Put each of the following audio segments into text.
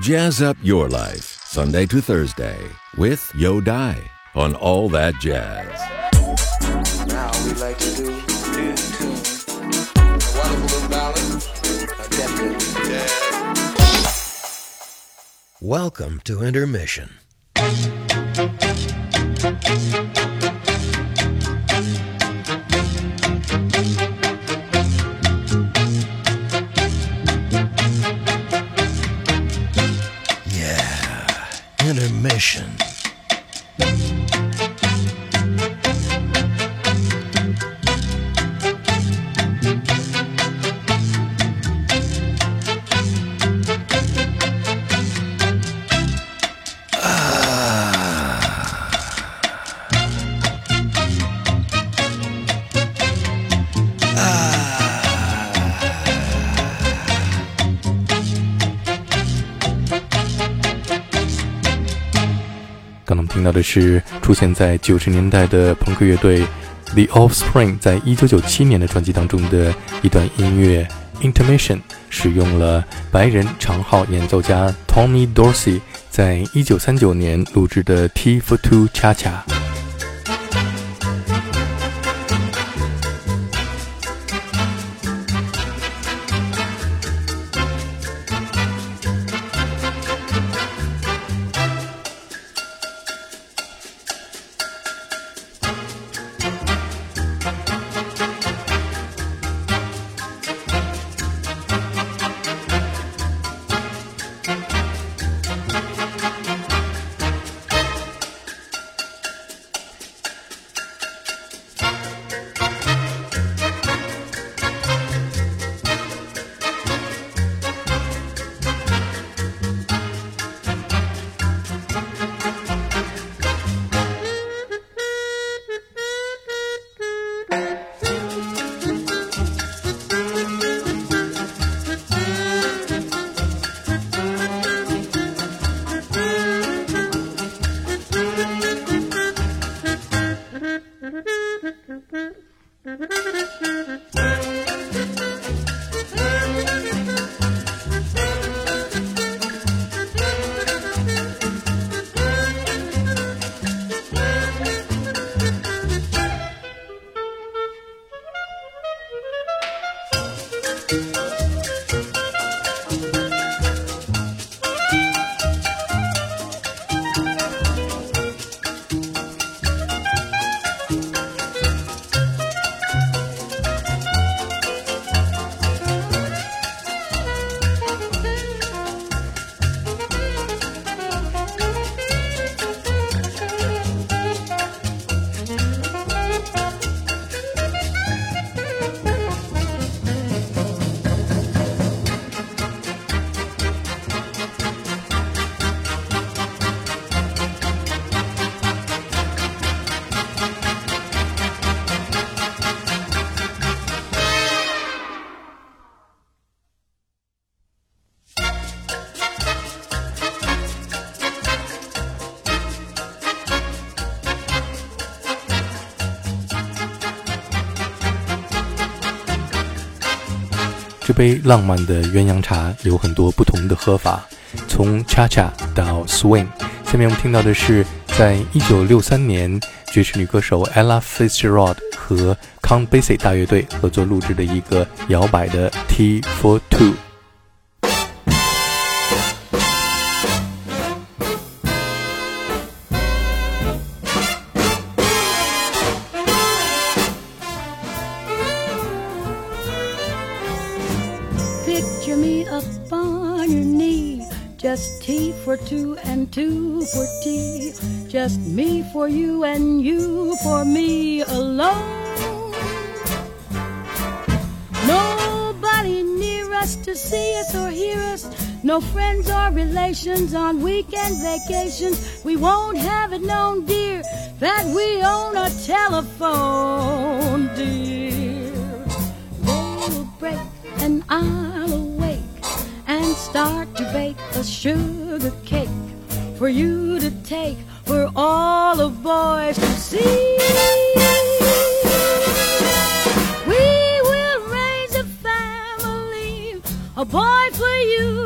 Jazz up your life, Sunday to Thursday, with Yo Dai on All That Jazz. Now we like to do new tune. A wonderful ballad. A jazz. Welcome to Intermission. 到的是出现在九十年代的朋克乐队 The Offspring 在一九九七年的专辑当中的一段音乐 Intermission，使用了白人长号演奏家 Tommy Dorsey 在一九三九年录制的 T for Two 恰恰。杯浪漫的鸳鸯茶有很多不同的喝法，从 cha cha 到 swing。下面我们听到的是，在一九六三年，爵士女歌手 Ella Fitzgerald 和 Count Basie 大乐队合作录制的一个摇摆的 T for Two。For two and two for tea. Just me for you and you for me alone. Nobody near us to see us or hear us. No friends or relations on weekend vacations. We won't have it known, dear, that we own a telephone, dear. They'll break and and start to bake a sugar cake for you to take for all the boys to see. We will raise a family, a boy for you,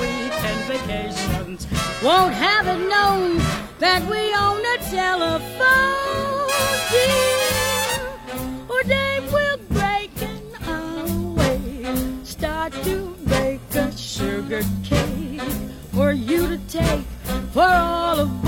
weekend vacations. Won't have it known that we own a telephone, dear. Or Dave will break in our way, start to bake a sugar cake for you to take, for all the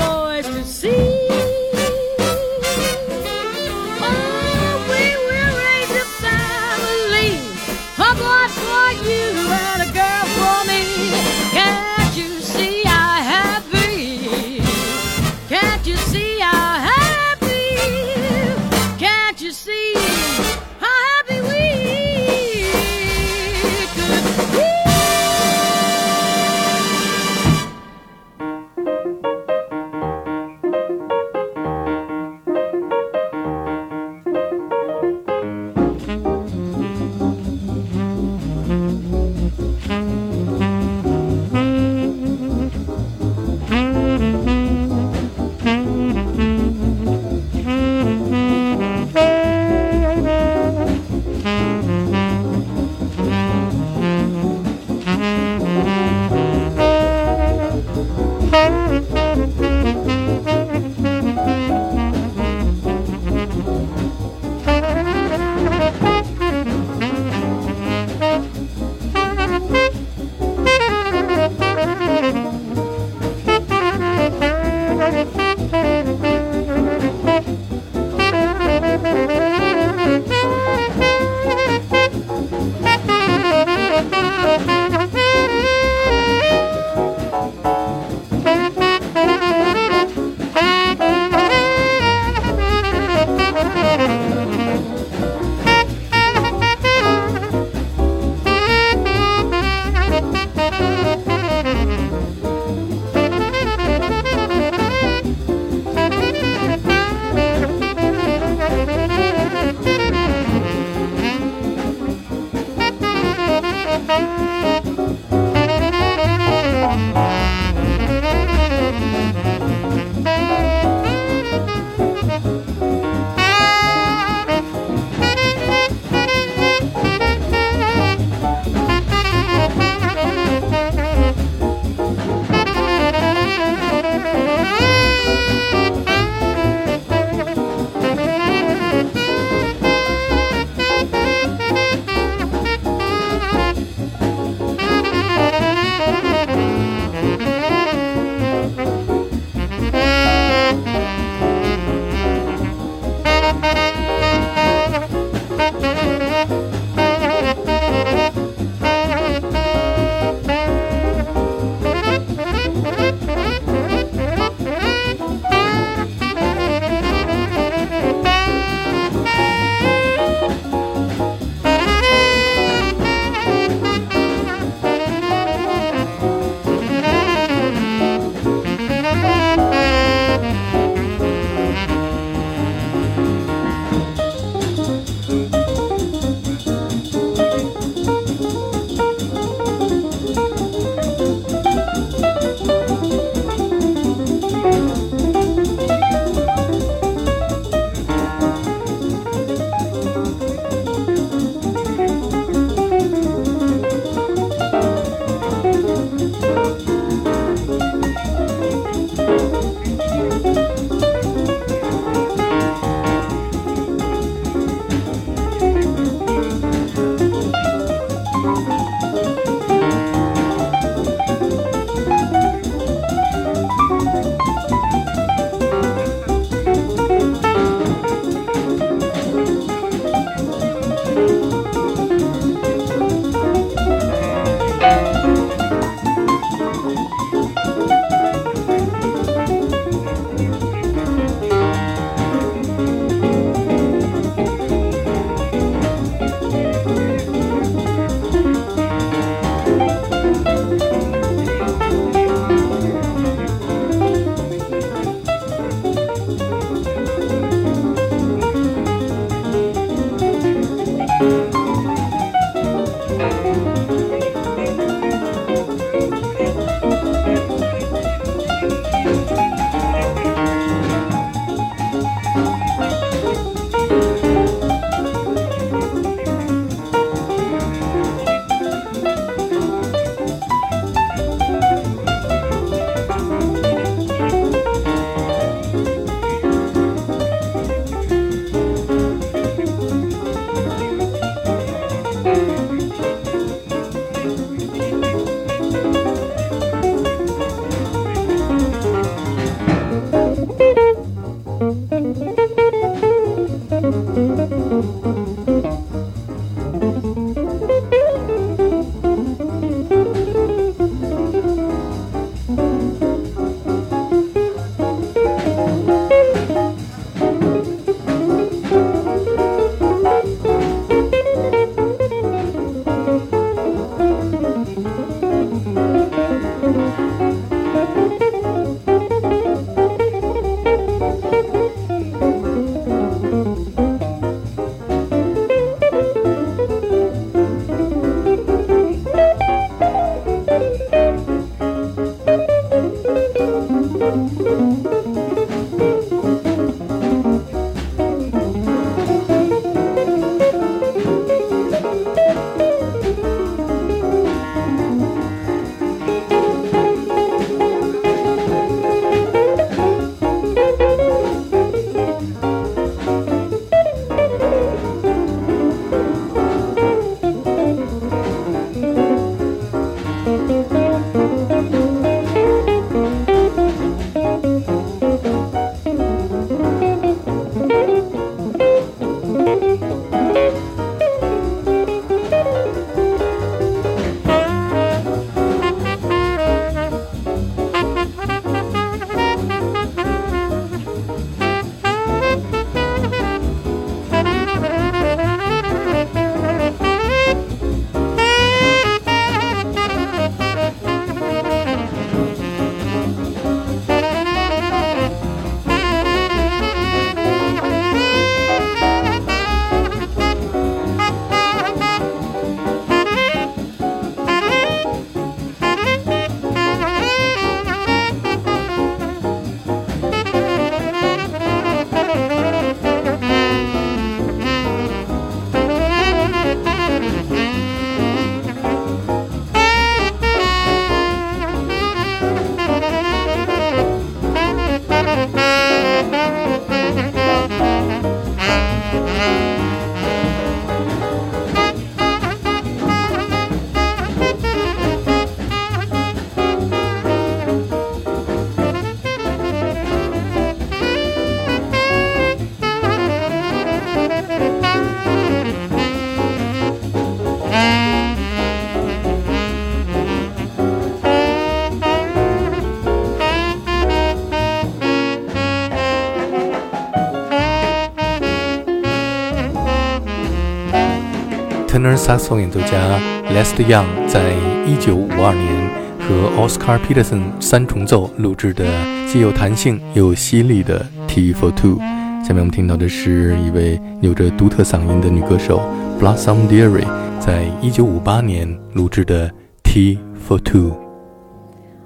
tenor saxophone 演奏家 l e s t Young 在一九五二年和 Oscar Peterson 三重奏录制的既有弹性又犀利的 T for Two。下面我们听到的是一位有着独特嗓音的女歌手 Blossom Dearie 在一九五八年录制的 T for Two。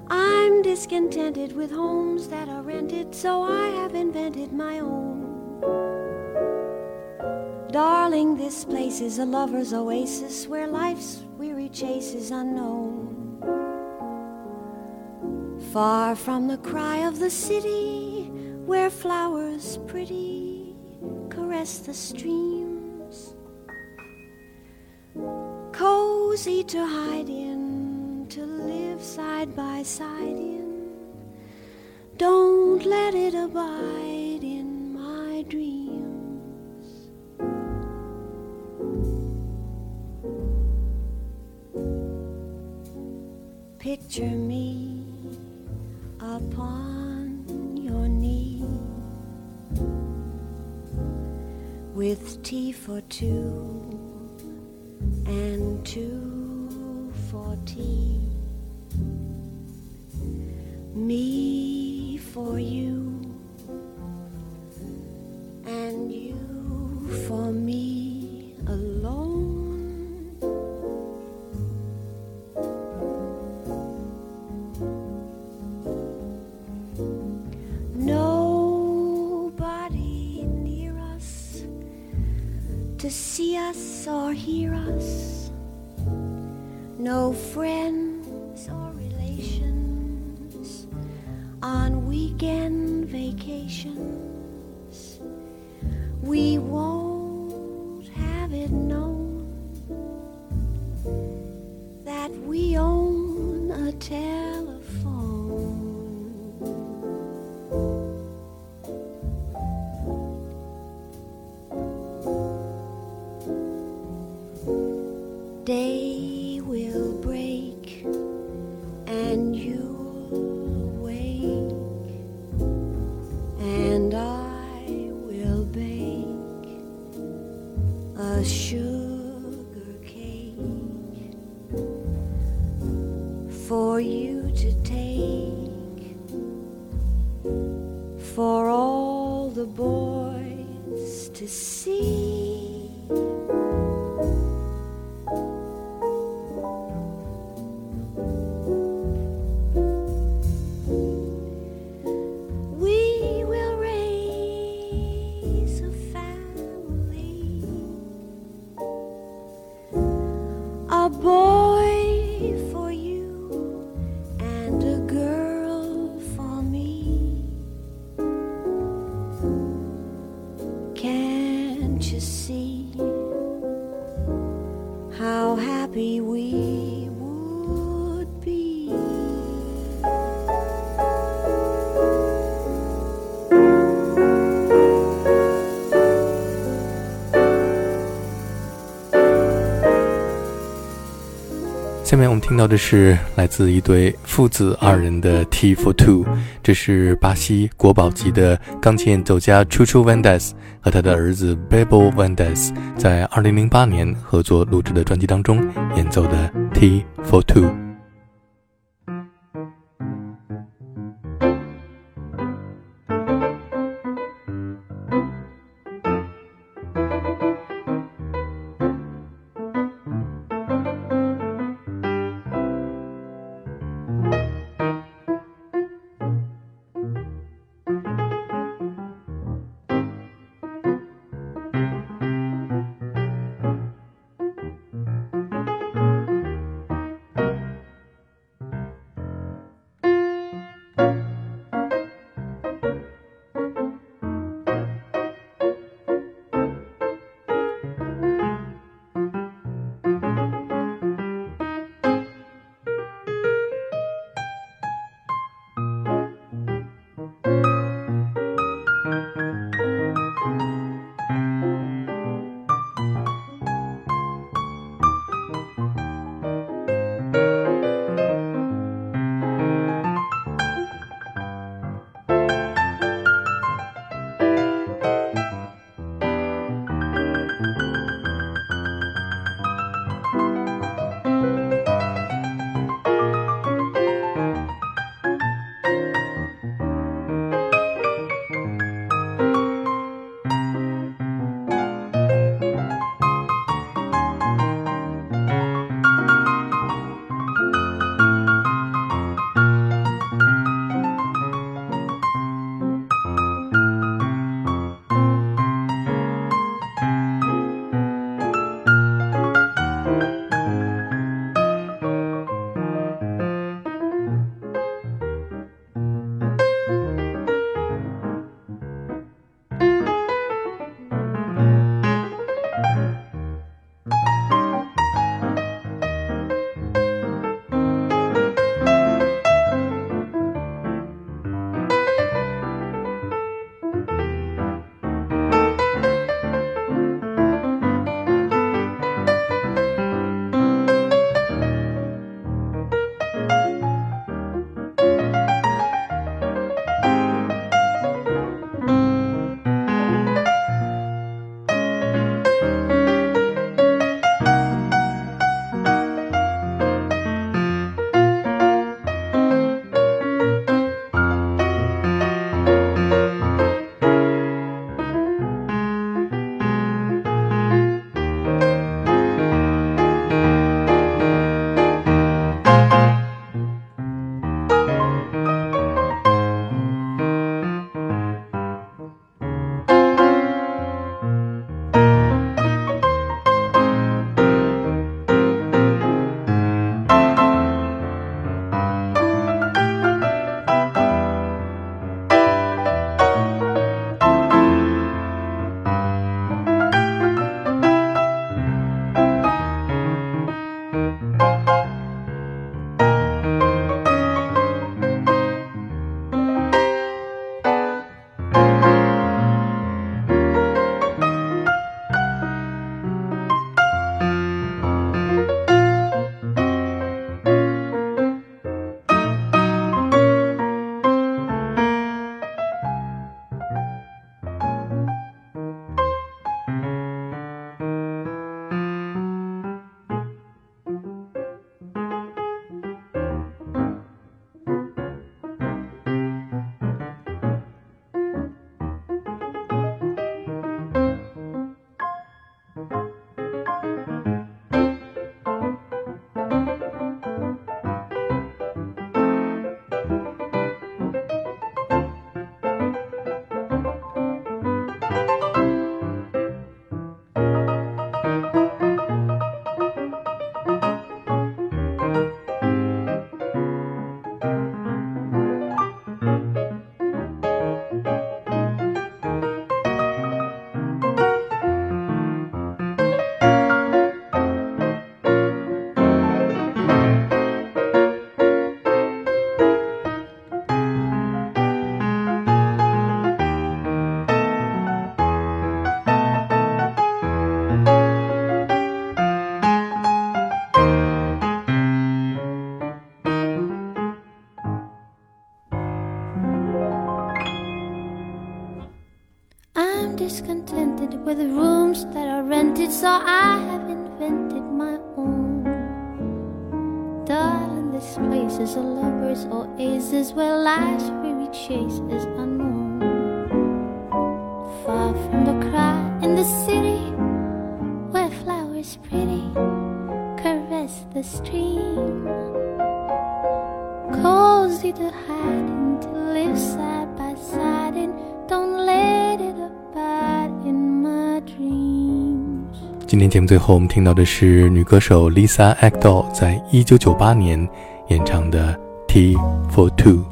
I'm discontented with homes that are rented, so I have invented my own. Darling, this place is a lover's oasis where life's weary chase is unknown. Far from the cry of the city, where flowers pretty caress the streams. Cozy to hide in, to live side by side in. Don't let it abide in my dreams. Picture me upon your knee with tea for two and two for tea. Me for you and you for me see us or hear us. No friends a sugar cake for you to take for all the boys 下面我们听到的是来自一对父子二人的《T for Two》，这是巴西国宝级的钢琴演奏家 Chucho Vandes 和他的儿子 Bebel Vandes 在2008年合作录制的专辑当中演奏的《T for Two》。Discontented with rooms that are rented, so I have invented my own. Darling, this place is a lover's oasis where life's weary chase is unknown. Far from the crowd in the city, where flowers pretty caress the stream. Cozy to hide and to live side by side, and don't let it abide. 今天节目最后，我们听到的是女歌手 Lisa Ekdahl 在1998年演唱的《Tea for Two》。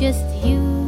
just you.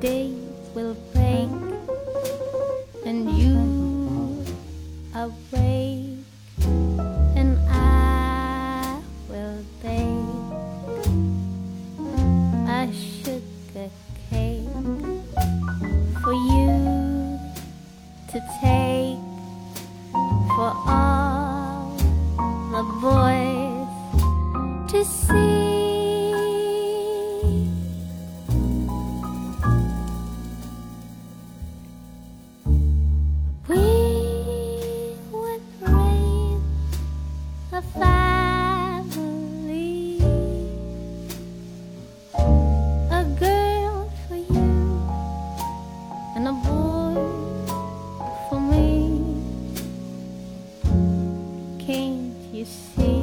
dei you see.